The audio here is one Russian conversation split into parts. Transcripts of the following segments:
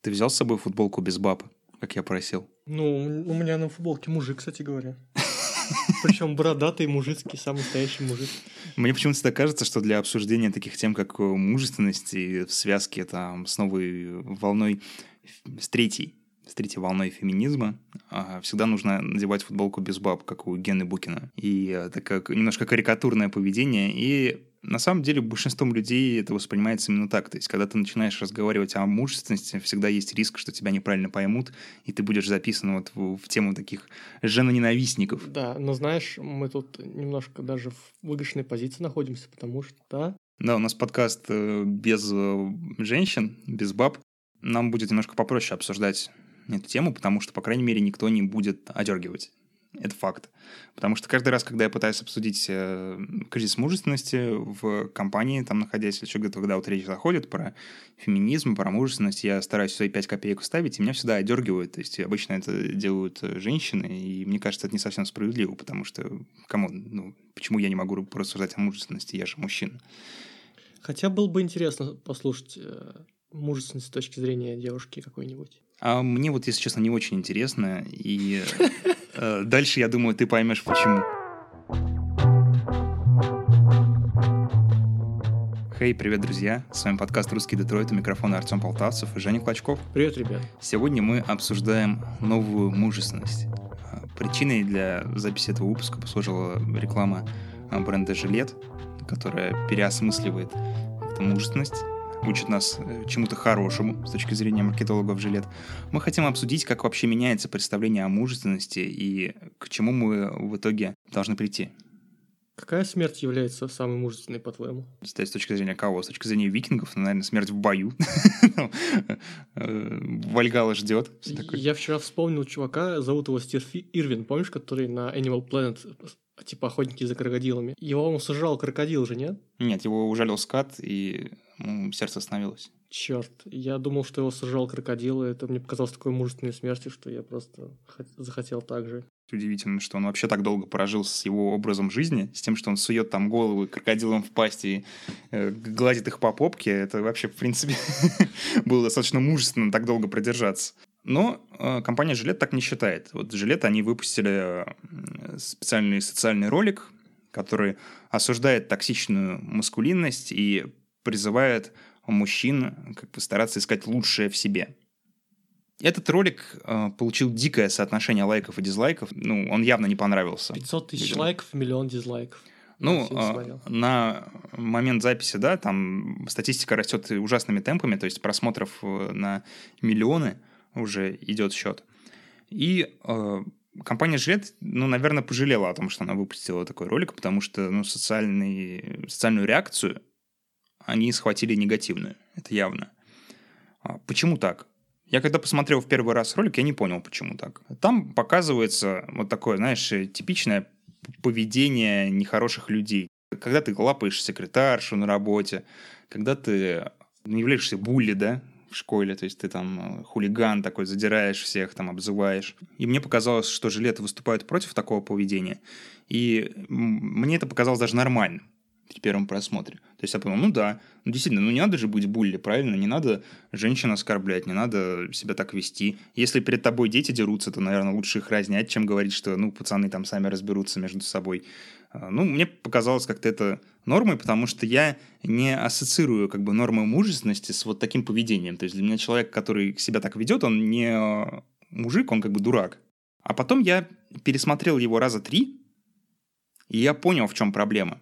Ты взял с собой футболку без баб, как я просил? Ну, у меня на футболке мужик, кстати говоря. Причем бородатый мужицкий, самый настоящий мужик. Мне почему-то всегда кажется, что для обсуждения таких тем, как мужественность и в связке там, с новой волной, с третьей, с третьей волной феминизма, а, всегда нужно надевать футболку без баб, как у Гены Букина. И э, такое немножко карикатурное поведение. И на самом деле большинством людей это воспринимается именно так. То есть, когда ты начинаешь разговаривать о мужественности, всегда есть риск, что тебя неправильно поймут, и ты будешь записан вот в, в тему таких женоненавистников. Да, но знаешь, мы тут немножко даже в выигрышной позиции находимся, потому что, да... Да, у нас подкаст э, без э, женщин, без баб. Нам будет немножко попроще обсуждать эту тему, потому что, по крайней мере, никто не будет одергивать. Это факт. Потому что каждый раз, когда я пытаюсь обсудить э, кризис мужественности в компании, там находясь, или еще где-то, когда вот речь заходит про феминизм, про мужественность, я стараюсь свои пять копеек вставить, и меня всегда одергивают. То есть обычно это делают э, женщины, и мне кажется, это не совсем справедливо, потому что, кому, ну, почему я не могу порассуждать о мужественности, я же мужчина. Хотя было бы интересно послушать э, мужественность с точки зрения девушки какой-нибудь. А мне вот, если честно, не очень интересно, и Э, дальше, я думаю, ты поймешь, почему. Хей, hey, привет, друзья! С вами подкаст «Русский Детройт», у микрофона Артем Полтавцев и Женя Клочков. Привет, ребят! Сегодня мы обсуждаем новую мужественность. Причиной для записи этого выпуска послужила реклама бренда «Жилет», которая переосмысливает эту мужественность учит нас э, чему-то хорошему с точки зрения маркетологов жилет. Мы хотим обсудить, как вообще меняется представление о мужественности и к чему мы в итоге должны прийти. Какая смерть является самой мужественной, по-твоему? С точки зрения кого? С точки зрения викингов, ну, наверное, смерть в бою. Э, Вальгала ждет. Я вчера вспомнил чувака, зовут его Стив Ирвин, помнишь, который на Animal Planet типа охотники за крокодилами. Его он сожрал крокодил же, нет? Нет, его ужалил скат, и ну, сердце остановилось. Черт, я думал, что его сожрал крокодил, и это мне показалось такой мужественной смертью, что я просто захотел так же. Удивительно, что он вообще так долго прожил с его образом жизни, с тем, что он сует там головы крокодилам в пасть и э, гладит их по попке. Это вообще, в принципе, было достаточно мужественно так долго продержаться. Но э, компания Жилет так не считает. Вот Жилет, они выпустили э, специальный социальный ролик, который осуждает токсичную маскулинность и призывает мужчин как бы стараться искать лучшее в себе. Этот ролик э, получил дикое соотношение лайков и дизлайков. Ну, он явно не понравился. 500 тысяч людям. лайков, миллион дизлайков. Ну, э, на момент записи, да, там статистика растет ужасными темпами, то есть просмотров э, на миллионы уже идет счет. И э, компания Жилет, ну, наверное, пожалела о том, что она выпустила такой ролик, потому что, ну, социальный, социальную реакцию они схватили негативную. Это явно. А почему так? Я когда посмотрел в первый раз ролик, я не понял, почему так. Там показывается вот такое, знаешь, типичное поведение нехороших людей. Когда ты лапаешь секретаршу на работе, когда ты ну, являешься булли, да, в школе, то есть ты там э, хулиган такой, задираешь всех, там обзываешь. И мне показалось, что жилеты выступают против такого поведения. И мне это показалось даже нормальным при первом просмотре. То есть я подумал, ну да, ну действительно, ну не надо же быть булли, правильно? Не надо женщин оскорблять, не надо себя так вести. Если перед тобой дети дерутся, то, наверное, лучше их разнять, чем говорить, что, ну, пацаны там сами разберутся между собой. А, ну, мне показалось как-то это нормой, потому что я не ассоциирую как бы нормы мужественности с вот таким поведением. То есть для меня человек, который себя так ведет, он не мужик, он как бы дурак. А потом я пересмотрел его раза три, и я понял, в чем проблема.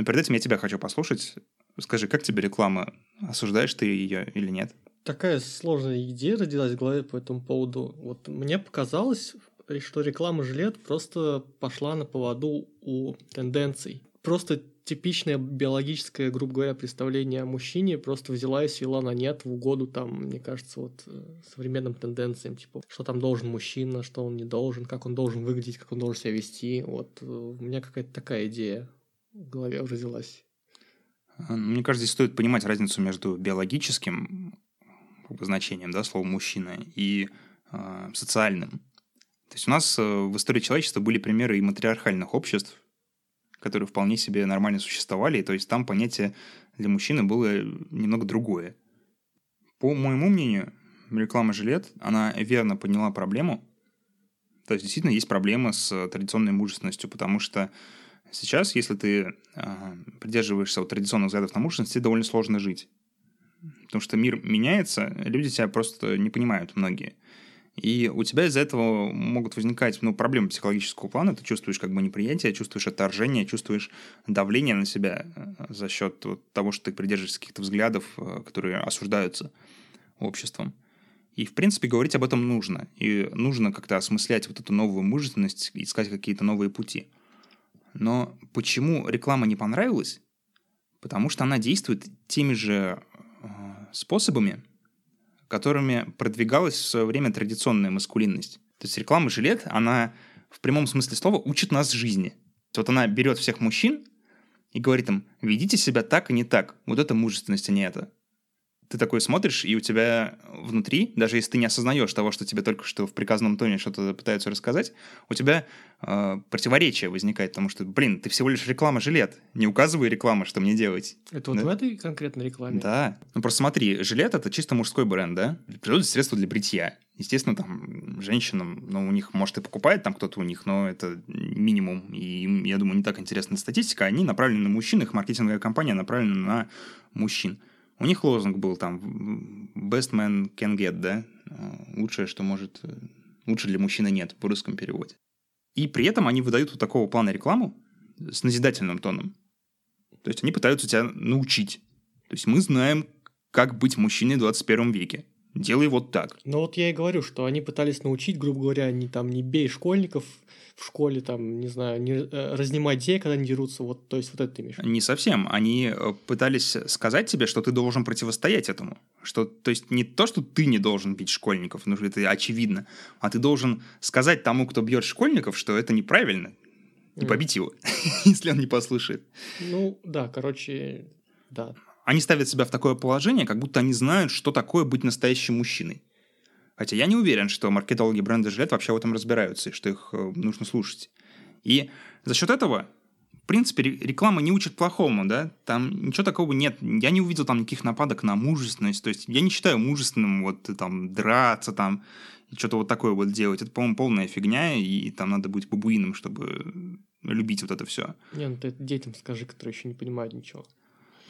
Но перед этим я тебя хочу послушать. Скажи, как тебе реклама? Осуждаешь ты ее или нет? Такая сложная идея родилась в голове по этому поводу. Вот мне показалось, что реклама жилет просто пошла на поводу у тенденций. Просто типичное биологическое, грубо говоря, представление о мужчине просто взяла и свела на нет в угоду там, мне кажется, вот э, современным тенденциям, типа, что там должен мужчина, что он не должен, как он должен выглядеть, как он должен себя вести. Вот э, у меня какая-то такая идея в голове родилась. А, мне кажется, здесь стоит понимать разницу между биологическим значением да, слова «мужчина» и э, социальным. То есть у нас э, в истории человечества были примеры и матриархальных обществ, которые вполне себе нормально существовали, и то есть там понятие для мужчины было немного другое. По моему мнению, реклама жилет, она верно подняла проблему. То есть действительно есть проблема с традиционной мужественностью, потому что сейчас, если ты э, придерживаешься вот традиционных взглядов на мужественность, тебе довольно сложно жить. Потому что мир меняется, люди тебя просто не понимают многие. И у тебя из-за этого могут возникать ну, проблемы психологического плана. Ты чувствуешь как бы неприятие, чувствуешь отторжение, чувствуешь давление на себя э, за счет вот того, что ты придерживаешься каких-то взглядов, э, которые осуждаются обществом. И, в принципе, говорить об этом нужно. И нужно как-то осмыслять вот эту новую мужественность, искать какие-то новые пути. Но почему реклама не понравилась? Потому что она действует теми же э, способами, которыми продвигалась в свое время традиционная маскулинность. То есть реклама жилет, она в прямом смысле слова учит нас жизни. Вот она берет всех мужчин и говорит им, ведите себя так и не так. Вот это мужественность, а не это ты такой смотришь, и у тебя внутри, даже если ты не осознаешь того, что тебе только что в приказном тоне что-то пытаются рассказать, у тебя э, противоречие возникает, потому что, блин, ты всего лишь реклама жилет, не указывай реклама, что мне делать. Это вот в этой конкретной рекламе? Да. Ну просто смотри, жилет это чисто мужской бренд, да? Придут средства для бритья. Естественно, там женщинам, ну, у них, может, и покупает там кто-то у них, но это минимум. И я думаю, не так интересная статистика. Они направлены на мужчин, их маркетинговая компания направлена на мужчин. У них лозунг был там «Best man can get», да? Лучшее, что может... Лучше для мужчины нет в русском переводе. И при этом они выдают вот такого плана рекламу с назидательным тоном. То есть они пытаются тебя научить. То есть мы знаем, как быть мужчиной в 21 веке. Делай вот так. Ну вот я и говорю, что они пытались научить, грубо говоря, не там не бей школьников в школе, там, не знаю, не э, разнимать детей, когда они дерутся, вот, то есть вот это ты имеешь. Не совсем. Они э, пытались сказать тебе, что ты должен противостоять этому. Что, то есть не то, что ты не должен бить школьников, ну это очевидно, а ты должен сказать тому, кто бьет школьников, что это неправильно, и побить его, если он не послушает. Ну, да, короче, да они ставят себя в такое положение, как будто они знают, что такое быть настоящим мужчиной. Хотя я не уверен, что маркетологи бренда жилет вообще в этом разбираются, и что их э, нужно слушать. И за счет этого, в принципе, реклама не учит плохому, да, там ничего такого нет. Я не увидел там никаких нападок на мужественность, то есть я не считаю мужественным вот там драться там, что-то вот такое вот делать. Это, по-моему, полная фигня, и там надо быть бабуином, чтобы любить вот это все. Не, ну ты детям скажи, которые еще не понимают ничего.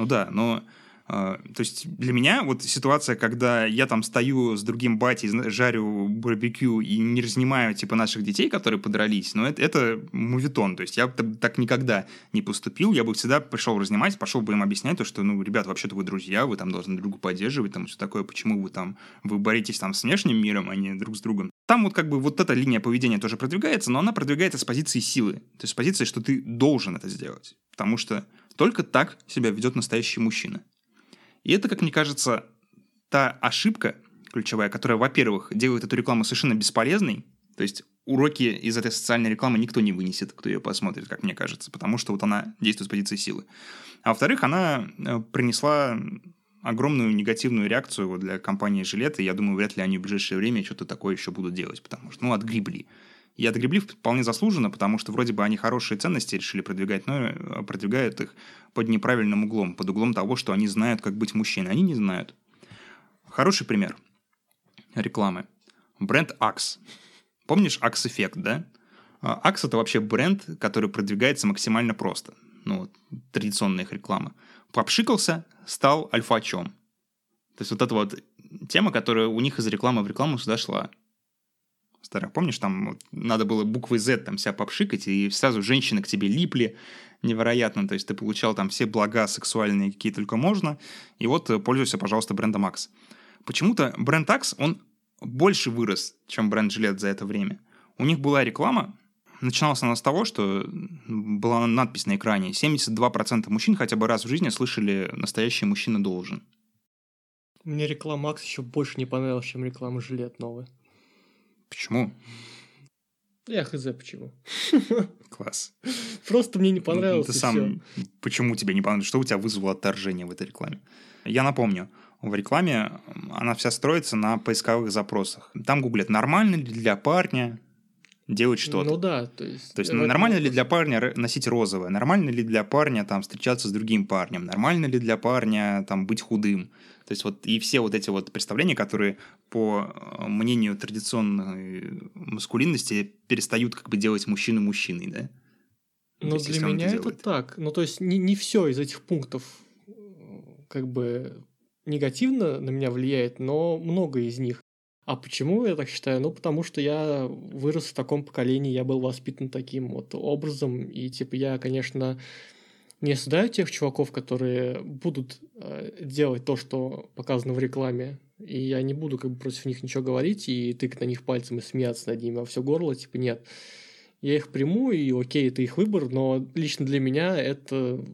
Ну да, но а, то есть для меня вот ситуация, когда я там стою с другим батей, жарю барбекю и не разнимаю типа наших детей, которые подрались, но это, это мувитон. То есть я так никогда не поступил. Я бы всегда пришел разнимать, пошел бы им объяснять то, что, ну, ребят, вообще-то вы друзья, вы там должны друг поддерживать, там все такое, почему вы там, вы боретесь там с внешним миром, а не друг с другом. Там вот как бы вот эта линия поведения тоже продвигается, но она продвигается с позиции силы. То есть с позиции, что ты должен это сделать. Потому что только так себя ведет настоящий мужчина. И это, как мне кажется, та ошибка ключевая, которая, во-первых, делает эту рекламу совершенно бесполезной. То есть уроки из этой социальной рекламы никто не вынесет, кто ее посмотрит, как мне кажется, потому что вот она действует с позиции силы. А во-вторых, она э, принесла огромную негативную реакцию для компании «Жилет», и я думаю, вряд ли они в ближайшее время что-то такое еще будут делать, потому что, ну, отгребли. И отгребли вполне заслуженно, потому что вроде бы они хорошие ценности решили продвигать, но э, продвигают их под неправильным углом, под углом того, что они знают, как быть мужчиной. Они не знают. Хороший пример рекламы. Бренд Axe. Помнишь Axe Effect, да? А, Axe это вообще бренд, который продвигается максимально просто. Ну, вот, традиционная их реклама. Попшикался, стал альфачом. То есть вот эта вот тема, которая у них из рекламы в рекламу сюда шла старых. Помнишь, там надо было буквой Z там себя попшикать, и сразу женщины к тебе липли невероятно. То есть ты получал там все блага сексуальные, какие только можно. И вот э, пользуйся, пожалуйста, брендом Axe. Почему-то бренд Axe, он больше вырос, чем бренд Жилет за это время. У них была реклама, начиналась она с того, что была надпись на экране 72% мужчин хотя бы раз в жизни слышали «настоящий мужчина должен». Мне реклама Акс еще больше не понравилась, чем реклама Жилет новая. Почему? Я хз почему. Класс. Просто мне не понравилось. Ты сам, все. почему тебе не понравилось? Что у тебя вызвало отторжение в этой рекламе? Я напомню, в рекламе она вся строится на поисковых запросах. Там гуглят, нормально ли для парня делать что-то. Ну да, то есть... То есть нормально ли для парня носить розовое? Нормально ли для парня там встречаться с другим парнем? Нормально ли для парня там быть худым? То есть вот и все вот эти вот представления, которые по э, мнению традиционной маскулинности перестают как бы делать мужчину мужчиной, да? Ну для меня это, это так. Ну то есть не, не все из этих пунктов как бы негативно на меня влияет, но много из них. А почему я так считаю? Ну, потому что я вырос в таком поколении, я был воспитан таким вот образом, и, типа, я, конечно, не осуждаю тех чуваков, которые будут э, делать то, что показано в рекламе, и я не буду как бы против них ничего говорить и тыкать на них пальцем и смеяться над ними во все горло, типа, нет. Я их приму, и окей, это их выбор, но лично для меня это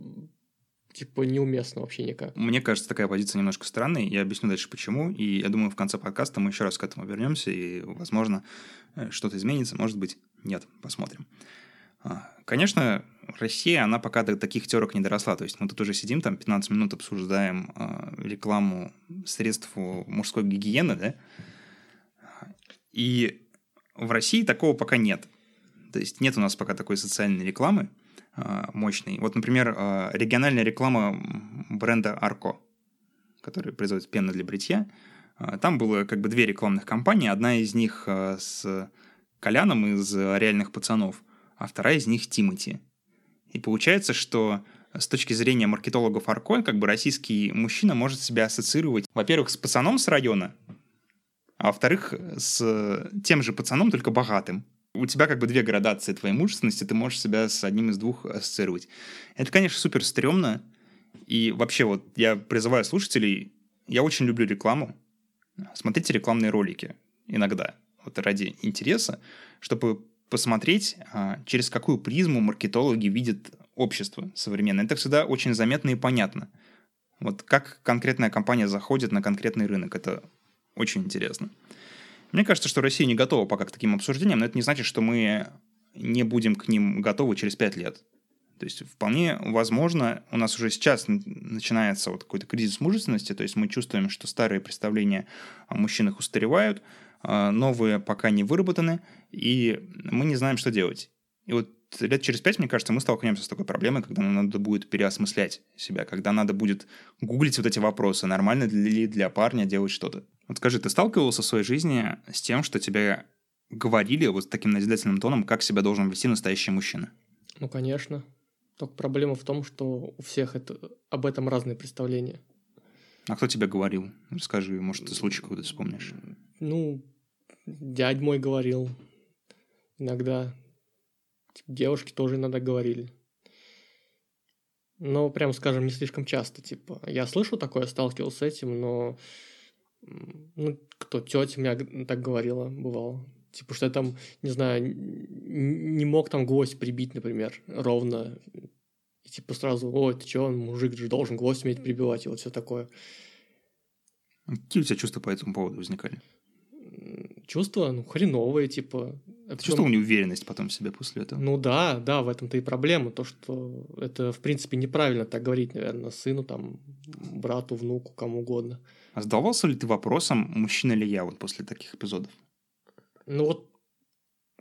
типа неуместно вообще никак. Мне кажется, такая позиция немножко странной. Я объясню дальше почему. И я думаю, в конце подкаста мы еще раз к этому вернемся, и, возможно, э, что-то изменится, может быть, нет. Посмотрим. А, конечно, Россия, она пока до таких терок не доросла. То есть мы тут уже сидим, там 15 минут обсуждаем э, рекламу средств мужской гигиены, да? И в России такого пока нет. То есть нет у нас пока такой социальной рекламы. А, мощный. Вот, например, а, региональная реклама бренда Арко, который производит пену для бритья. А, там было как бы две рекламных кампании. Одна из них с Коляном из «Реальных пацанов», а вторая из них Тимати. И получается, что с точки зрения маркетологов Арко, как бы российский мужчина может себя ассоциировать, во-первых, с пацаном с района, а во-вторых, с тем же пацаном, только богатым. У тебя как бы две градации твоей мужественности, ты можешь себя с одним из двух ассоциировать. Это, конечно, супер стрёмно, и вообще вот я призываю слушателей, я очень люблю рекламу, смотрите рекламные ролики иногда, вот ради интереса, чтобы посмотреть, а, через какую призму маркетологи видят общество современное. Это всегда очень заметно и понятно. Вот как конкретная компания заходит на конкретный рынок, это очень интересно. Мне кажется, что Россия не готова пока к таким обсуждениям, но это не значит, что мы не будем к ним готовы через пять лет. То есть вполне возможно, у нас уже сейчас начинается вот какой-то кризис мужественности, то есть мы чувствуем, что старые представления о мужчинах устаревают, а новые пока не выработаны, и мы не знаем, что делать. И вот лет через пять, мне кажется, мы столкнемся с такой проблемой, когда нам надо будет переосмыслять себя, когда надо будет гуглить вот эти вопросы, нормально ли для парня делать что-то. Вот скажи, ты сталкивался в своей жизни с тем, что тебе говорили вот таким назидательным тоном, как себя должен вести настоящий мужчина? Ну, конечно. Только проблема в том, что у всех это, об этом разные представления. А кто тебе говорил? Расскажи, может, ты случай какой-то вспомнишь. Ну, дядь мой говорил. Иногда. Типа, девушки тоже иногда говорили. Но, прям скажем, не слишком часто. Типа, я слышу такое, сталкивался с этим, но ну, кто, тетя меня так говорила, бывало. Типа, что я там, не знаю, не мог там гвоздь прибить, например, ровно. И типа сразу, ой, ты чё, мужик же должен гвоздь уметь прибивать, и вот все такое. Какие у тебя чувства по этому поводу возникали? Чувства, ну, хреновые, типа. Это Чувствовал неуверенность потом в себе после этого? Ну да, да, в этом-то и проблема. То, что это, в принципе, неправильно так говорить, наверное, сыну, там, брату, внуку, кому угодно. А задавался ли ты вопросом, мужчина ли я вот после таких эпизодов? Ну вот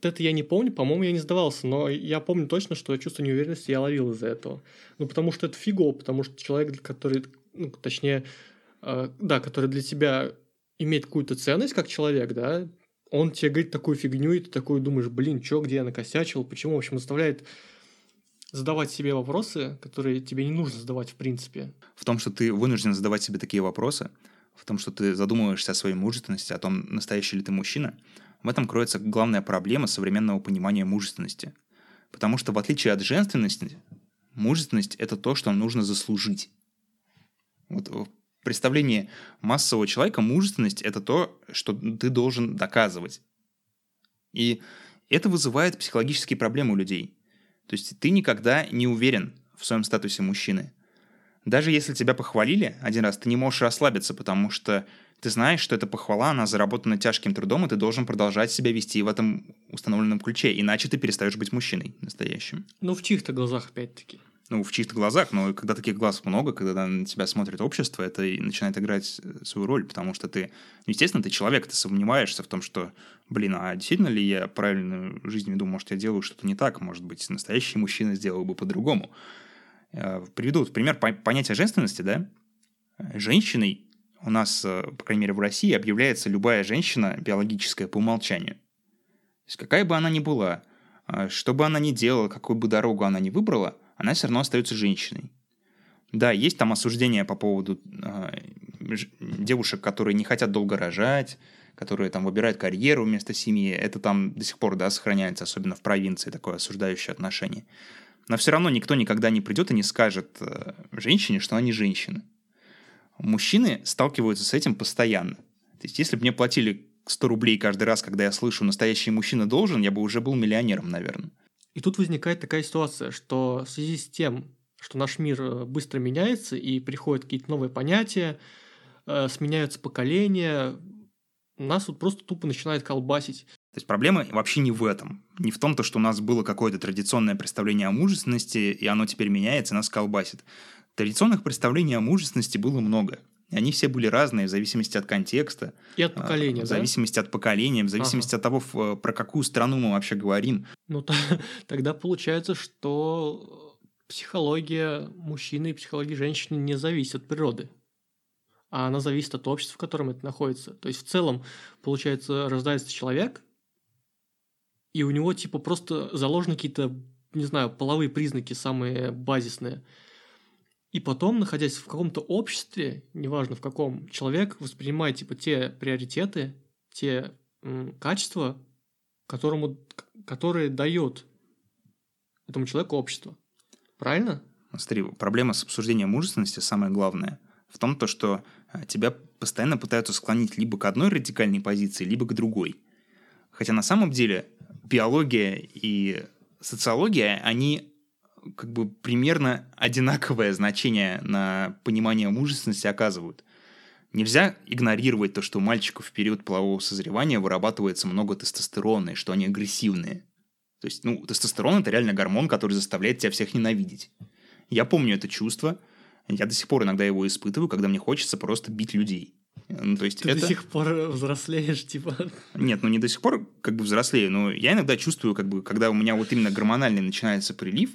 это я не помню, по-моему, я не сдавался, но я помню точно, что чувство неуверенности я ловил из-за этого. Ну, потому что это фигово, потому что человек, который, ну, точнее, э, да, который для тебя имеет какую-то ценность как человек, да, он тебе говорит такую фигню, и ты такой думаешь, блин, что, где я накосячил, почему, в общем, заставляет задавать себе вопросы, которые тебе не нужно задавать в принципе. В том, что ты вынужден задавать себе такие вопросы, в том, что ты задумываешься о своей мужественности, о том, настоящий ли ты мужчина, в этом кроется главная проблема современного понимания мужественности. Потому что в отличие от женственности, мужественность — это то, что нужно заслужить. Вот в представлении массового человека мужественность — это то, что ты должен доказывать. И это вызывает психологические проблемы у людей. То есть ты никогда не уверен в своем статусе мужчины — даже если тебя похвалили один раз, ты не можешь расслабиться, потому что ты знаешь, что эта похвала, она заработана тяжким трудом, и ты должен продолжать себя вести в этом установленном ключе, иначе ты перестаешь быть мужчиной настоящим. Ну, в чьих-то глазах, опять-таки. Ну, в чьих-то глазах, но когда таких глаз много, когда на тебя смотрит общество, это и начинает играть э, свою роль, потому что ты, естественно, ты человек, ты сомневаешься в том, что, блин, а действительно ли я правильную жизнь веду, может, я делаю что-то не так, может быть, настоящий мужчина сделал бы по-другому. Э, приведу пример понятия женственности, да, женщиной у нас, э, по крайней мере, в России объявляется любая женщина биологическая по умолчанию. То есть какая бы она ни была, что бы она ни делала, какую бы дорогу она ни выбрала – она все равно остается женщиной. Да, есть там осуждения по поводу э, девушек, которые не хотят долго рожать, которые там выбирают карьеру вместо семьи. Это там до сих пор, да, сохраняется, особенно в провинции, такое осуждающее отношение. Но все равно никто никогда не придет и не скажет э, женщине, что они женщины. Мужчины сталкиваются с этим постоянно. То есть, если бы мне платили 100 рублей каждый раз, когда я слышу «настоящий мужчина должен», я бы уже был миллионером, наверное. И тут возникает такая ситуация, что в связи с тем, что наш мир э, быстро меняется и приходят какие-то новые понятия, э, сменяются поколения, нас вот просто тупо начинает колбасить. То есть проблема вообще не в этом. Не в том, то, что у нас было какое-то традиционное представление о мужественности, и оно теперь меняется, нас колбасит. Традиционных представлений о мужественности было много. Они все были разные в зависимости от контекста. И от поколения, В зависимости да? от поколения, в зависимости ага. от того, про какую страну мы вообще говорим. Ну, то, тогда получается, что психология мужчины и психология женщины не зависит от природы. А она зависит от общества, в котором это находится. То есть, в целом, получается, рождается человек, и у него, типа, просто заложены какие-то, не знаю, половые признаки самые базисные – и потом, находясь в каком-то обществе, неважно в каком, человек воспринимает типа те приоритеты, те м, качества, которому, которые дает этому человеку общество. Правильно? Смотри, проблема с обсуждением мужественности самое главное в том, то, что а, тебя постоянно пытаются склонить либо к одной радикальной позиции, либо к другой. Хотя на самом деле биология и социология, они как бы примерно одинаковое значение на понимание мужественности оказывают. Нельзя игнорировать то, что у мальчиков в период полового созревания вырабатывается много тестостерона, и что они агрессивные. То есть, ну, тестостерон – это реально гормон, который заставляет тебя всех ненавидеть. Я помню это чувство, я до сих пор иногда его испытываю, когда мне хочется просто бить людей. Ну, то есть Ты это... до сих пор взрослеешь, типа. Нет, ну не до сих пор как бы взрослею, но я иногда чувствую, как бы, когда у меня вот именно гормональный начинается прилив,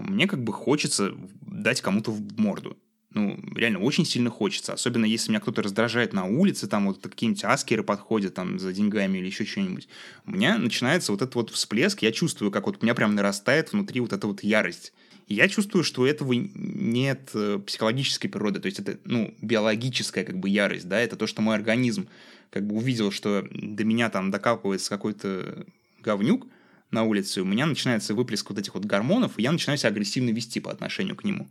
мне как бы хочется дать кому-то в морду. Ну, реально, очень сильно хочется. Особенно, если меня кто-то раздражает на улице, там вот какие-нибудь аскеры подходят там за деньгами или еще что-нибудь. У меня начинается вот этот вот всплеск, я чувствую, как вот у меня прям нарастает внутри вот эта вот ярость. Я чувствую, что у этого нет э, психологической природы, то есть это, ну, биологическая как бы ярость, да, это то, что мой организм как бы увидел, что до меня там докапывается какой-то говнюк, на улице, у меня начинается выплеск вот этих вот гормонов, и я начинаю себя агрессивно вести по отношению к нему.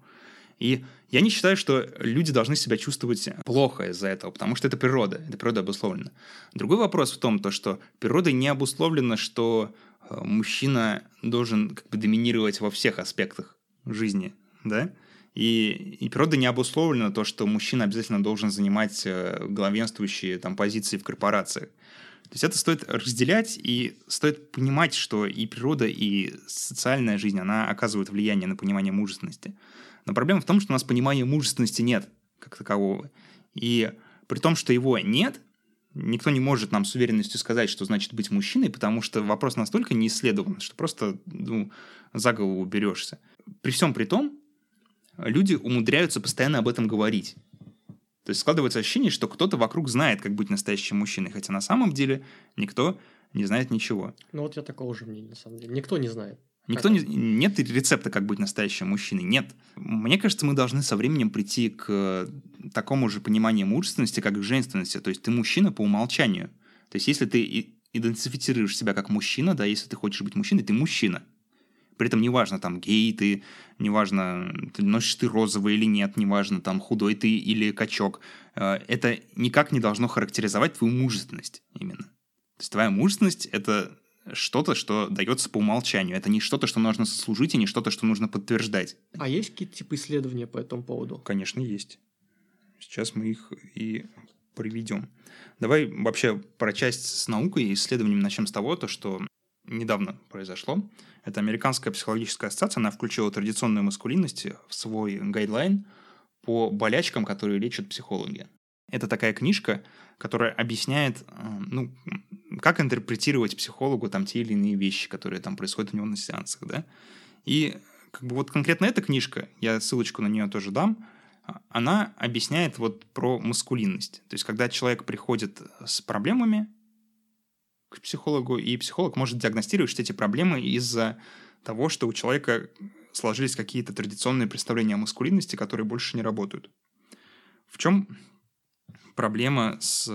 И я не считаю, что люди должны себя чувствовать плохо из-за этого, потому что это природа, это природа обусловлена. Другой вопрос в том, то, что природа не обусловлена, что э, мужчина должен как бы доминировать во всех аспектах жизни, да? И, и природа не обусловлена то, что мужчина обязательно должен занимать э, главенствующие там позиции в корпорациях. То есть это стоит разделять и стоит понимать, что и природа, и социальная жизнь, она оказывает влияние на понимание мужественности. Но проблема в том, что у нас понимания мужественности нет как такового. И при том, что его нет, никто не может нам с уверенностью сказать, что значит быть мужчиной, потому что вопрос настолько не исследован, что просто ну, за голову берешься. При всем при том, люди умудряются постоянно об этом говорить. То есть складывается ощущение, что кто-то вокруг знает, как быть настоящим мужчиной, хотя на самом деле никто не знает ничего. Ну вот я такого же мнения, на самом деле. Никто не знает. Никто не, нет рецепта, как быть настоящим мужчиной. Нет. Мне кажется, мы должны со временем прийти к такому же пониманию мужественности, как к женственности. То есть ты мужчина по умолчанию. То есть если ты идентифицируешь себя как мужчина, да, если ты хочешь быть мужчиной, ты мужчина. При этом неважно, там, гей ты, неважно, ты носишь ты розовый или нет, неважно, там, худой ты или качок. Э, это никак не должно характеризовать твою мужественность именно. То есть твоя мужественность — это что-то, что дается по умолчанию. Это не что-то, что нужно сослужить, и не что-то, что нужно подтверждать. А есть какие-то типы исследования по этому поводу? Конечно, есть. Сейчас мы их и приведем. Давай вообще про часть с наукой и исследованием начнем с того, то, что недавно произошло. Это Американская психологическая ассоциация, она включила традиционную маскулинность в свой гайдлайн по болячкам, которые лечат психологи. Это такая книжка, которая объясняет, э, ну, как интерпретировать психологу там те или иные вещи, которые там происходят у него на сеансах, да. И как бы вот конкретно эта книжка, я ссылочку на нее тоже дам, она объясняет вот про маскулинность. То есть, когда человек приходит с проблемами к психологу, и психолог может диагностировать эти проблемы из-за того, что у человека сложились какие-то традиционные представления о маскулинности, которые больше не работают. В чем проблема с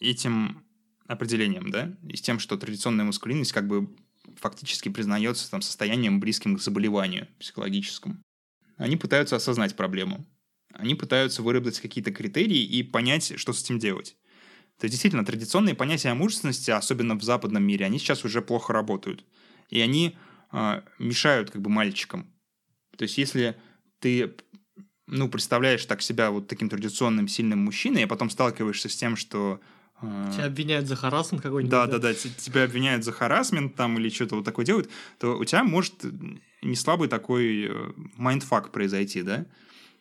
этим определением, да, и с тем, что традиционная маскулинность как бы фактически признается там состоянием близким к заболеванию психологическому. Они пытаются осознать проблему. Они пытаются выработать какие-то критерии и понять, что с этим делать. То есть, действительно, традиционные понятия о мужественности, особенно в западном мире, они сейчас уже плохо работают. И они э, мешают как бы мальчикам. То есть, если ты ну, представляешь так себя вот таким традиционным сильным мужчиной, а потом сталкиваешься с тем, что а, тебя обвиняют за харасмент какой-нибудь. Да, да, да, тебя обвиняют за харасмент там или что-то вот такое делают, то у тебя может не слабый такой э, mindfuck произойти, да?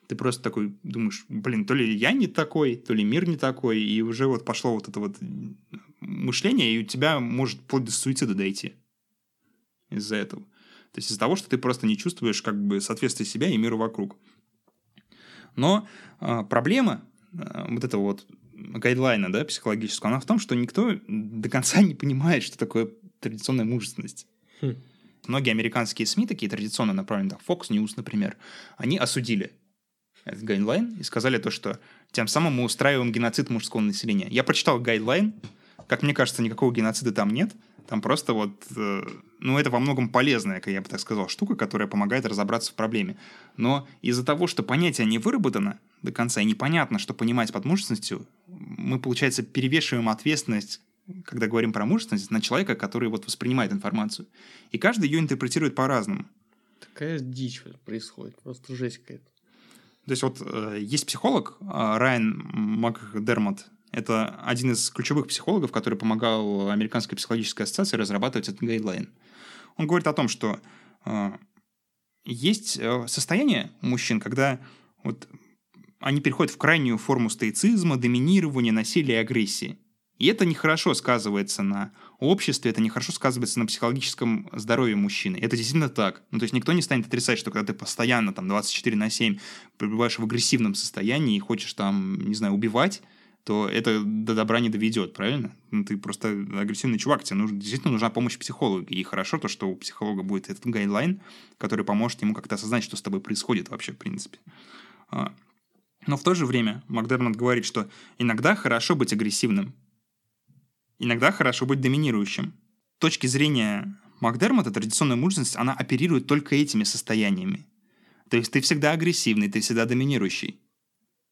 Ты просто такой думаешь, блин, то ли я не такой, то ли мир не такой, и уже вот пошло вот это вот мышление, и у тебя может вплоть до суицида дойти из-за этого. То есть из-за того, что ты просто не чувствуешь как бы соответствие себя и миру вокруг. Но э, проблема э, вот этого вот гайдлайна, да, психологического, она в том, что никто до конца не понимает, что такое традиционная мужественность. Хм. Многие американские СМИ, такие традиционно направленные, там, Fox News, например, они осудили этот guideline и сказали то, что тем самым мы устраиваем геноцид мужского населения. Я прочитал guideline, как мне кажется, никакого геноцида там нет, там просто вот, э, ну, это во многом полезная, как я бы так сказал, штука, которая помогает разобраться в проблеме. Но из-за того, что понятие не выработано до конца и непонятно, что понимать под мужественностью, мы, получается, перевешиваем ответственность когда говорим про мужественность, на человека, который вот воспринимает информацию. И каждый ее интерпретирует по-разному. Такая дичь происходит, просто жесть какая-то. То есть вот э, есть психолог э, Райан Макдермот, это один из ключевых психологов, который помогал Американской психологической ассоциации разрабатывать этот гайдлайн. Он говорит о том, что э, есть состояние мужчин, когда вот они переходят в крайнюю форму стоицизма, доминирования, насилия и агрессии. И это нехорошо сказывается на обществе, это нехорошо сказывается на психологическом здоровье мужчины. Это действительно так. Ну, то есть никто не станет отрицать, что когда ты постоянно там 24 на 7 пребываешь в агрессивном состоянии и хочешь там, не знаю, убивать, то это до добра не доведет, правильно? Ну, ты просто агрессивный чувак, тебе нужно, действительно нужна помощь психолога. И хорошо то, что у психолога будет этот гайдлайн, который поможет ему как-то осознать, что с тобой происходит вообще, в принципе. А, но в то же время Макдермонт говорит, что иногда хорошо быть агрессивным, иногда хорошо быть доминирующим. С точки зрения Макдермота традиционная мужественность, она оперирует только этими состояниями. То есть ты всегда агрессивный, ты всегда доминирующий.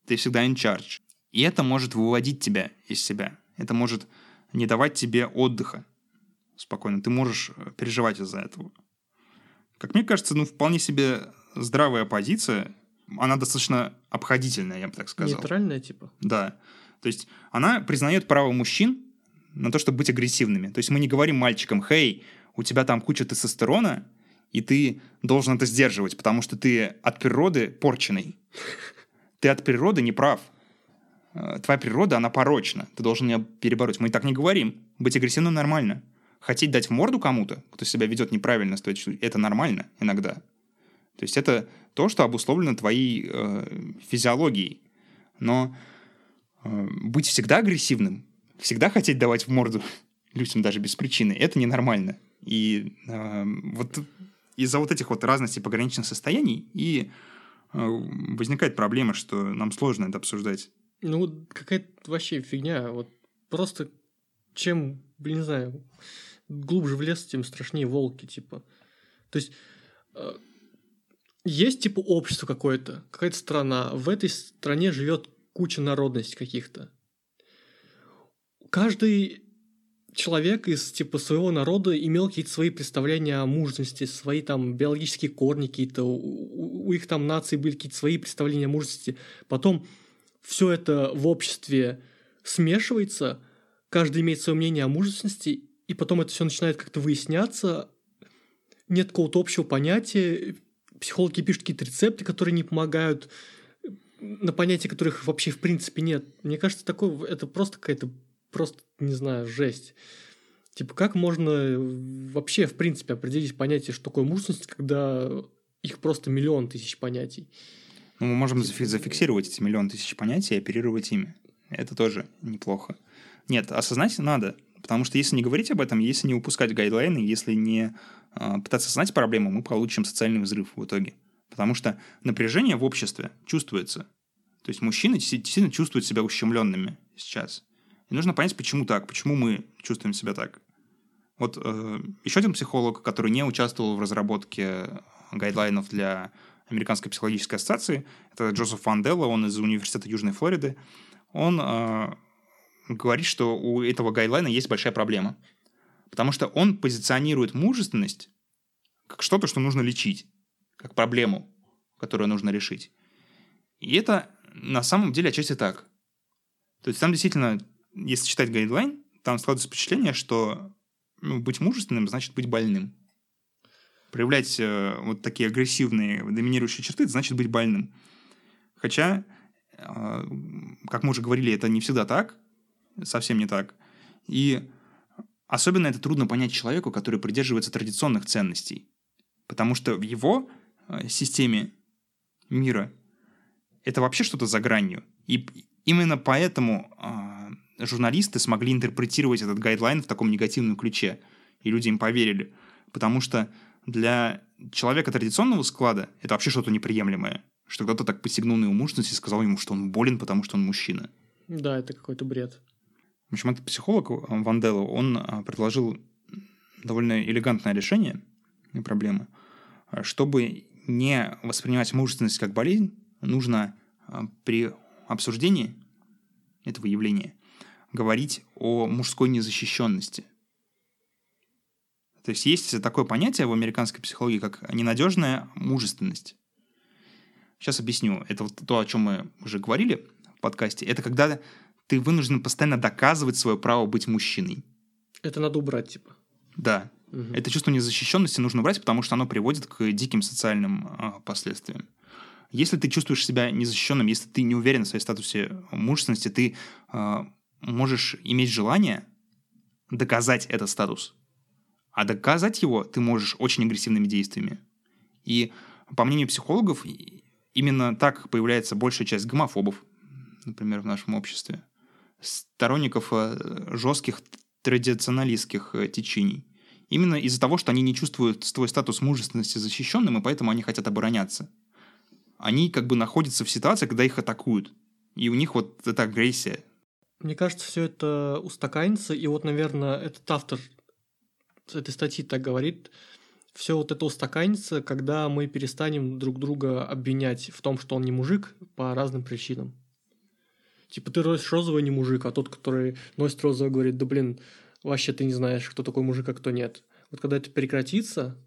Ты всегда in charge. И это может выводить тебя из себя. Это может не давать тебе отдыха спокойно. Ты можешь э, переживать из-за этого. Как мне кажется, ну, вполне себе здравая позиция. Она достаточно обходительная, я бы так сказал. Нейтральная, типа? Да. То есть она признает право мужчин на то, чтобы быть агрессивными. То есть мы не говорим мальчикам, «Хей, у тебя там куча тестостерона, и ты должен это сдерживать, потому что ты от природы порченый. Ты от природы не прав. Э, твоя природа, она порочна. Ты должен ее перебороть. Мы так не говорим. Быть агрессивным нормально. Хотеть дать в морду кому-то, кто себя ведет неправильно, это нормально иногда. То есть это то, что обусловлено твоей э, физиологией. Но э, быть всегда агрессивным, всегда хотеть давать в морду людям даже без причины, это ненормально. И э, вот из-за вот этих вот разностей пограничных состояний и э, возникает проблема, что нам сложно это обсуждать. Ну, какая-то вообще фигня. Вот просто чем, блин, не знаю, глубже в лес, тем страшнее волки, типа. То есть э, есть типа общество какое-то, какая-то страна. В этой стране живет куча народностей каких-то. Каждый человек из типа своего народа имел какие-то свои представления о мужественности, свои там биологические корни какие-то, у, у их там нации были какие-то свои представления о мужественности. Потом все это в обществе смешивается, каждый имеет свое мнение о мужественности, и потом это все начинает как-то выясняться, нет какого-то общего понятия, психологи пишут какие-то рецепты, которые не помогают, на понятия которых вообще в принципе нет. Мне кажется, такое, это просто какая-то, просто, не знаю, жесть. Типа, как можно вообще, в принципе, определить понятие, что такое мужественность, когда их просто миллион тысяч понятий? Ну, мы можем зафиксировать эти миллион тысяч понятий и оперировать ими. Это тоже неплохо. Нет, осознать надо. Потому что если не говорить об этом, если не упускать гайдлайны, если не э, пытаться осознать проблему, мы получим социальный взрыв в итоге. Потому что напряжение в обществе чувствуется. То есть мужчины действительно чувствуют себя ущемленными сейчас. И нужно понять, почему так, почему мы чувствуем себя так. Вот э, еще один психолог, который не участвовал в разработке гайдлайнов для Американской психологической ассоциации, это Джозеф Фанделло, он из Университета Южной Флориды, он э, говорит, что у этого гайдлайна есть большая проблема. Потому что он позиционирует мужественность как что-то, что нужно лечить, как проблему, которую нужно решить. И это на самом деле отчасти так. То есть там действительно, если читать гайдлайн, там складывается впечатление, что ну, быть мужественным значит быть больным. Проявлять э, вот такие агрессивные, доминирующие черты значит быть больным. Хотя, э, как мы уже говорили, это не всегда так, совсем не так. И особенно это трудно понять человеку, который придерживается традиционных ценностей. Потому что в его э, системе мира это вообще что-то за гранью. И именно поэтому э, журналисты смогли интерпретировать этот гайдлайн в таком негативном ключе. И люди им поверили. Потому что для человека традиционного склада это вообще что-то неприемлемое. Что кто-то так посягнул на его мужественность и сказал ему, что он болен, потому что он мужчина. Да, это какой-то бред. В общем, этот психолог э, Ванделло, он э, предложил довольно элегантное решение проблемы. Э, чтобы не воспринимать мужественность как болезнь, нужно при обсуждении этого явления говорить о мужской незащищенности. То есть есть такое понятие в американской психологии, как ненадежная мужественность. Сейчас объясню. Это вот то, о чем мы уже говорили в подкасте. Это когда ты вынужден постоянно доказывать свое право быть мужчиной. Это надо убрать, типа. Да. Угу. Это чувство незащищенности нужно убрать, потому что оно приводит к диким социальным э, последствиям. Если ты чувствуешь себя незащищенным, если ты не уверен в своей статусе мужественности, ты э, можешь иметь желание доказать этот статус. А доказать его ты можешь очень агрессивными действиями. И по мнению психологов, именно так появляется большая часть гомофобов, например, в нашем обществе сторонников э, жестких традиционалистских э, течений. Именно из-за того, что они не чувствуют свой статус мужественности защищенным, и поэтому они хотят обороняться. Они как бы находятся в ситуации, когда их атакуют. И у них вот эта агрессия. Мне кажется, все это устаканится, и вот, наверное, этот автор этой статьи так говорит, все вот это устаканится, когда мы перестанем друг друга обвинять в том, что он не мужик по разным причинам. Типа ты носишь розовый не мужик, а тот, который носит розовый, говорит, да блин, вообще ты не знаешь, кто такой мужик, а кто нет. Вот когда это прекратится,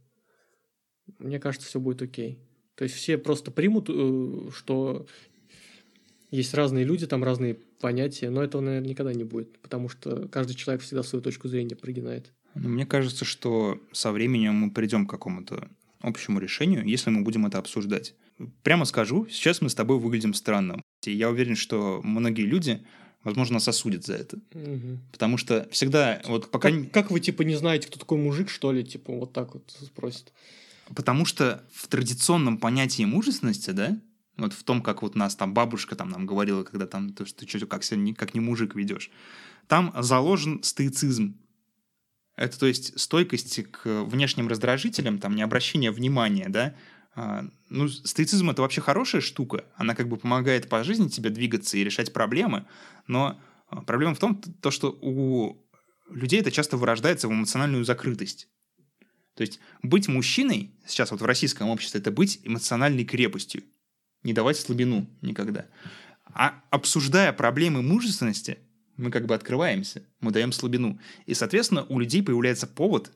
мне кажется, все будет окей. То есть все просто примут, э, что есть разные люди, там разные понятия, но этого, наверное, никогда не будет, потому что каждый человек всегда свою точку зрения прогинает. Ну, мне кажется, что со временем мы придем к какому-то общему решению, если мы будем это обсуждать. Прямо скажу, сейчас мы с тобой выглядим странно. И я уверен, что многие люди, возможно, нас осудят за это. Угу. Потому что всегда, вот пока... Как, как вы, типа, не знаете, кто такой мужик, что ли? Типа, вот так вот спросят. Потому что в традиционном понятии мужественности, да, вот в том, как вот нас там бабушка там нам говорила, когда там, то, что ты что, как себя не, как не мужик ведешь, там заложен стоицизм. Это, то есть, стойкость к внешним раздражителям, там, не обращение внимания, да, а, ну, стоицизм это вообще хорошая штука. Она как бы помогает по жизни тебе двигаться и решать проблемы. Но а, проблема в том, то, что у людей это часто вырождается в эмоциональную закрытость. То есть быть мужчиной сейчас вот в российском обществе это быть эмоциональной крепостью. Не давать слабину никогда. А обсуждая проблемы мужественности, мы как бы открываемся, мы даем слабину. И, соответственно, у людей появляется повод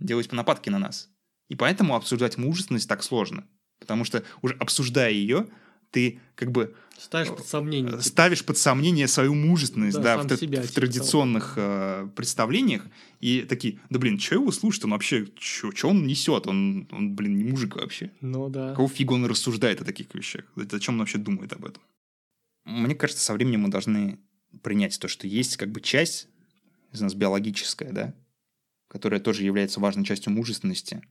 делать нападки на нас. И поэтому обсуждать мужественность так сложно. Потому что уже обсуждая ее, ты как бы ставишь под сомнение, типа. ставишь под сомнение свою мужественность, да, да в, себя, в типа традиционных э, представлениях и такие, да блин, что его слушать, он вообще, что он несет, он, он, блин, не мужик вообще. Ну да. Какого фига он рассуждает о таких вещах? Зачем он вообще думает об этом? Мне кажется, со временем мы должны принять то, что есть как бы часть из нас биологическая, да, которая тоже является важной частью мужественности,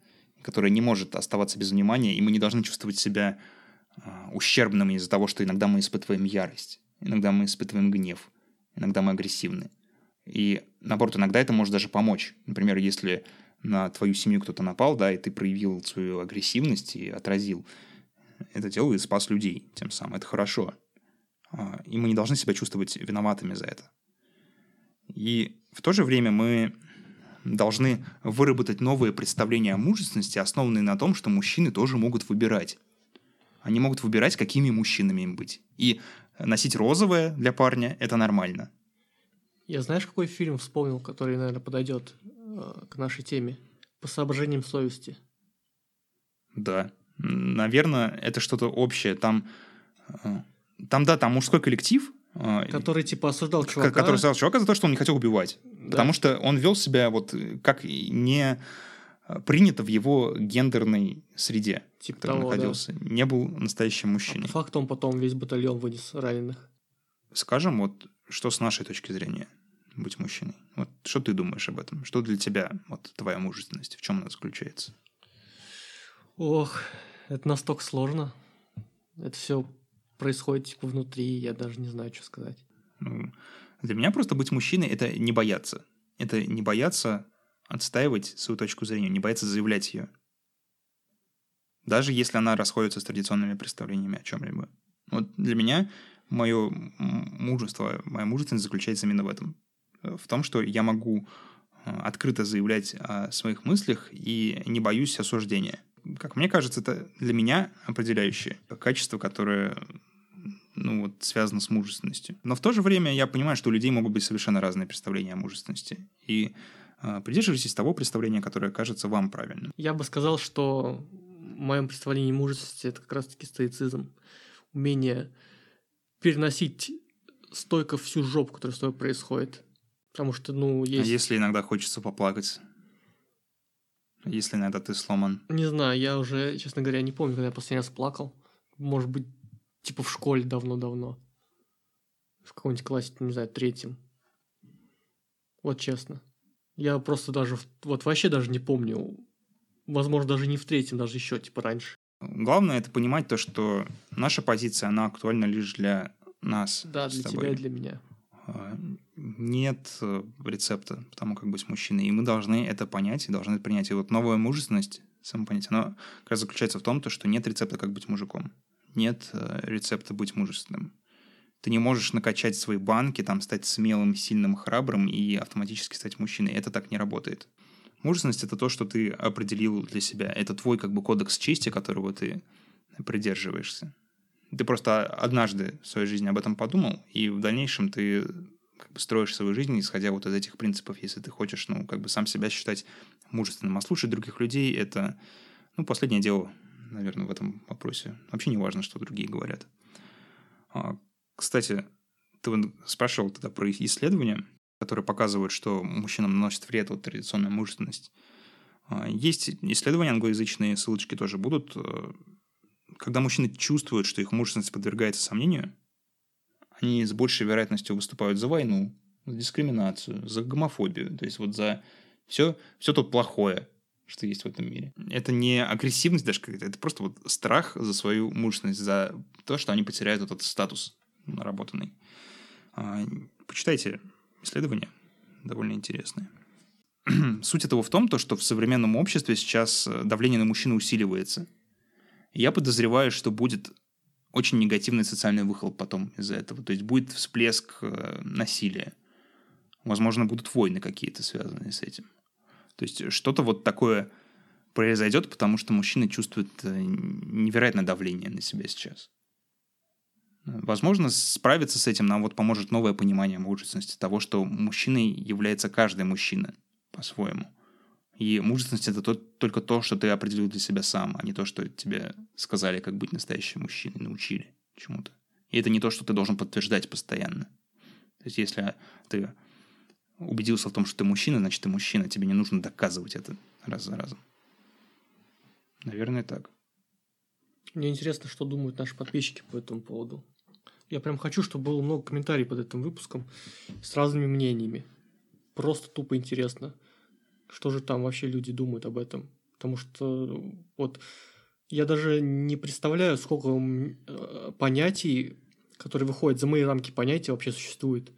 которая не может оставаться без внимания, и мы не должны чувствовать себя ущербными из-за того, что иногда мы испытываем ярость, иногда мы испытываем гнев, иногда мы агрессивны. И наоборот, иногда это может даже помочь. Например, если на твою семью кто-то напал, да, и ты проявил свою агрессивность и отразил это дело и спас людей тем самым. Это хорошо. А, и мы не должны себя чувствовать виноватыми за это. И в то же время мы должны выработать новые представления о мужественности, основанные на том, что мужчины тоже могут выбирать. Они могут выбирать, какими мужчинами им быть. И носить розовое для парня – это нормально. Я знаешь, какой фильм вспомнил, который, наверное, подойдет э, к нашей теме? По соображениям совести. Да. Наверное, это что-то общее. Там, э, там, да, там мужской коллектив, э, Который, типа, осуждал чувака. Который осуждал чувака за то, что он не хотел убивать. Да. Потому что он вел себя вот как не принято в его гендерной среде, типа в того, находился. Да. Не был настоящим мужчиной. А по факту он потом весь батальон вынес раненых. Скажем, вот что с нашей точки зрения быть мужчиной? Вот что ты думаешь об этом? Что для тебя вот твоя мужественность? В чем она заключается? Ох, это настолько сложно. Это все происходит типа внутри, я даже не знаю, что сказать. Ну, для меня просто быть мужчиной – это не бояться. Это не бояться отстаивать свою точку зрения, не бояться заявлять ее. Даже если она расходится с традиционными представлениями о чем-либо. Вот для меня мое мужество, моя мужественность заключается именно в этом. В том, что я могу э, открыто заявлять о своих мыслях и не боюсь осуждения. Как мне кажется, это для меня определяющее качество, которое ну, вот, связано с мужественностью. Но в то же время я понимаю, что у людей могут быть совершенно разные представления о мужественности. И придерживайтесь того представления, которое кажется вам правильным. Я бы сказал, что в моем представлении мужественности это как раз-таки стоицизм. Умение переносить стойко всю жопу, которая с тобой происходит. Потому что, ну, есть... А если иногда хочется поплакать? Если иногда ты сломан? Не знаю, я уже, честно говоря, не помню, когда я последний раз плакал. Может быть, типа в школе давно-давно. В каком-нибудь классе, не знаю, третьем. Вот честно. Я просто даже, вот вообще даже не помню. Возможно, даже не в третьем, даже еще, типа, раньше. Главное это понимать то, что наша позиция, она актуальна лишь для нас. Да, для тебя и для меня. А, нет э, рецепта потому как быть мужчиной. И мы должны это понять и должны это принять. И вот новая мужественность, самопонятие, она как раз заключается в том, то, что нет рецепта, как быть мужиком. Нет э, рецепта быть мужественным. Ты не можешь накачать свои банки, там, стать смелым, сильным, храбрым и автоматически стать мужчиной. Это так не работает. Мужественность — это то, что ты определил для себя. Это твой как бы кодекс чести, которого ты придерживаешься. Ты просто однажды в своей жизни об этом подумал, и в дальнейшем ты как бы строишь свою жизнь, исходя вот из этих принципов, если ты хочешь, ну, как бы сам себя считать мужественным. А слушать других людей — это, ну, последнее дело, наверное, в этом вопросе. Вообще не важно, что другие говорят. А, кстати, ты спрашивал тогда про исследования которые показывают, что мужчинам наносит вред вот традиционная мужественность. А, есть исследования англоязычные, ссылочки тоже будут. Э, когда мужчины чувствуют, что их мужественность подвергается сомнению, они с большей вероятностью выступают за войну, за дискриминацию, за гомофобию, то есть вот за все, все то плохое, что есть в этом мире. Это не агрессивность даже какая-то, это просто вот страх за свою мужественность, за то, что они потеряют этот статус наработанный. А, почитайте исследования довольно интересные. Суть этого в том, то, что в современном обществе сейчас э, давление на мужчину усиливается. я подозреваю, что будет очень негативный социальный выхлоп потом из-за этого. То есть будет всплеск э, насилия. Возможно, будут войны какие-то связанные с этим. То есть что-то вот такое произойдет, потому что мужчины чувствуют э, невероятное давление на себя сейчас. Возможно, справиться с этим нам вот поможет новое понимание мужественности, того, что мужчиной является каждый мужчина по-своему. И мужественность это то, только то, что ты определил для себя сам, а не то, что тебе сказали, как быть настоящим мужчиной, научили почему-то. И это не то, что ты должен подтверждать постоянно. То есть, если ты убедился в том, что ты мужчина, значит, ты мужчина. Тебе не нужно доказывать это раз за разом. Наверное, так. Мне интересно, что думают наши подписчики по этому поводу. Я прям хочу, чтобы было много комментариев под этим выпуском с разными мнениями. Просто тупо интересно, что же там вообще люди думают об этом. Потому что вот я даже не представляю, сколько э, понятий, которые выходят за мои рамки понятий, вообще существует.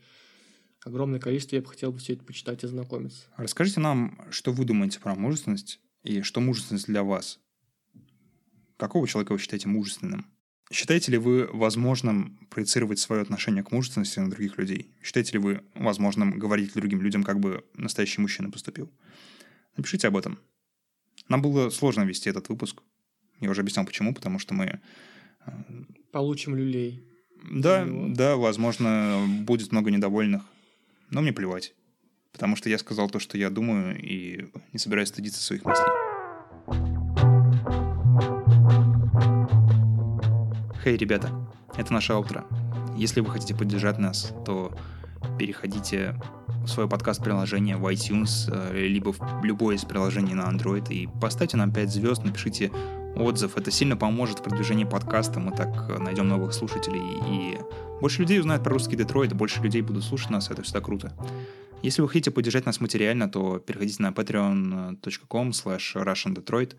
Огромное количество, я бы хотел бы все это почитать и знакомиться. Расскажите нам, что вы думаете про мужественность и что мужественность для вас. Какого человека вы считаете мужественным? Считаете ли вы возможным проецировать свое отношение к мужественности на других людей? Считаете ли вы возможным говорить другим людям, как бы настоящий мужчина поступил? Напишите об этом. Нам было сложно вести этот выпуск. Я уже объяснял, почему. Потому что мы... Э, Получим люлей. Да, да, возможно, будет много недовольных. Но мне плевать. Потому что я сказал то, что я думаю, и не собираюсь стыдиться своих мыслей. Хей, hey, ребята, это наше аутро. Если вы хотите поддержать нас, то переходите в свое подкаст-приложение в iTunes, э, либо в любое из приложений на Android и поставьте нам 5 звезд, напишите отзыв. Это сильно поможет в продвижении подкаста. Мы так э, найдем новых слушателей. И больше людей узнают про русский Детройт, больше людей будут слушать нас. Это всегда круто. Если вы хотите поддержать нас материально, то переходите на patreon.com slash russiandetroit.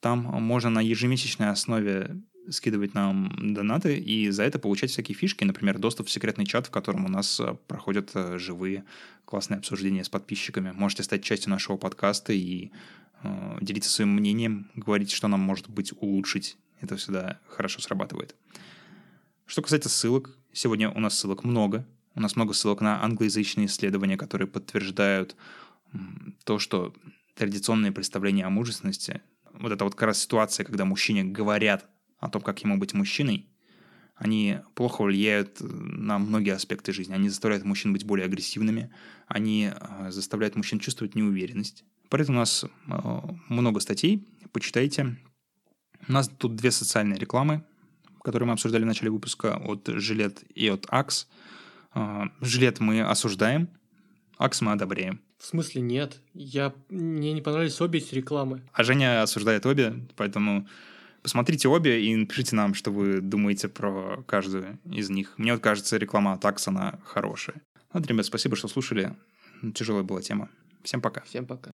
Там можно на ежемесячной основе скидывать нам донаты и за это получать всякие фишки, например, доступ в секретный чат, в котором у нас э, проходят э, живые классные обсуждения с подписчиками. Можете стать частью нашего подкаста и э, делиться своим мнением, говорить, что нам может быть улучшить. Это всегда хорошо срабатывает. Что касается ссылок, сегодня у нас ссылок много. У нас много ссылок на англоязычные исследования, которые подтверждают то, что традиционные представления о мужественности, вот эта вот как раз ситуация, когда мужчине говорят о том, как ему быть мужчиной, они плохо влияют на многие аспекты жизни. Они заставляют мужчин быть более агрессивными, они э, заставляют мужчин чувствовать неуверенность. Поэтому у нас э, много статей, почитайте. У нас тут две социальные рекламы, которые мы обсуждали в начале выпуска, от Жилет и от Акс. Э, жилет мы осуждаем, Акс мы одобряем. В смысле нет? Я... Мне не понравились обе эти рекламы. А Женя осуждает обе, поэтому Посмотрите обе и напишите нам, что вы думаете про каждую из них. Мне вот кажется, реклама такс, она хорошая. Вот, ребят, спасибо, что слушали. Тяжелая была тема. Всем пока. Всем пока.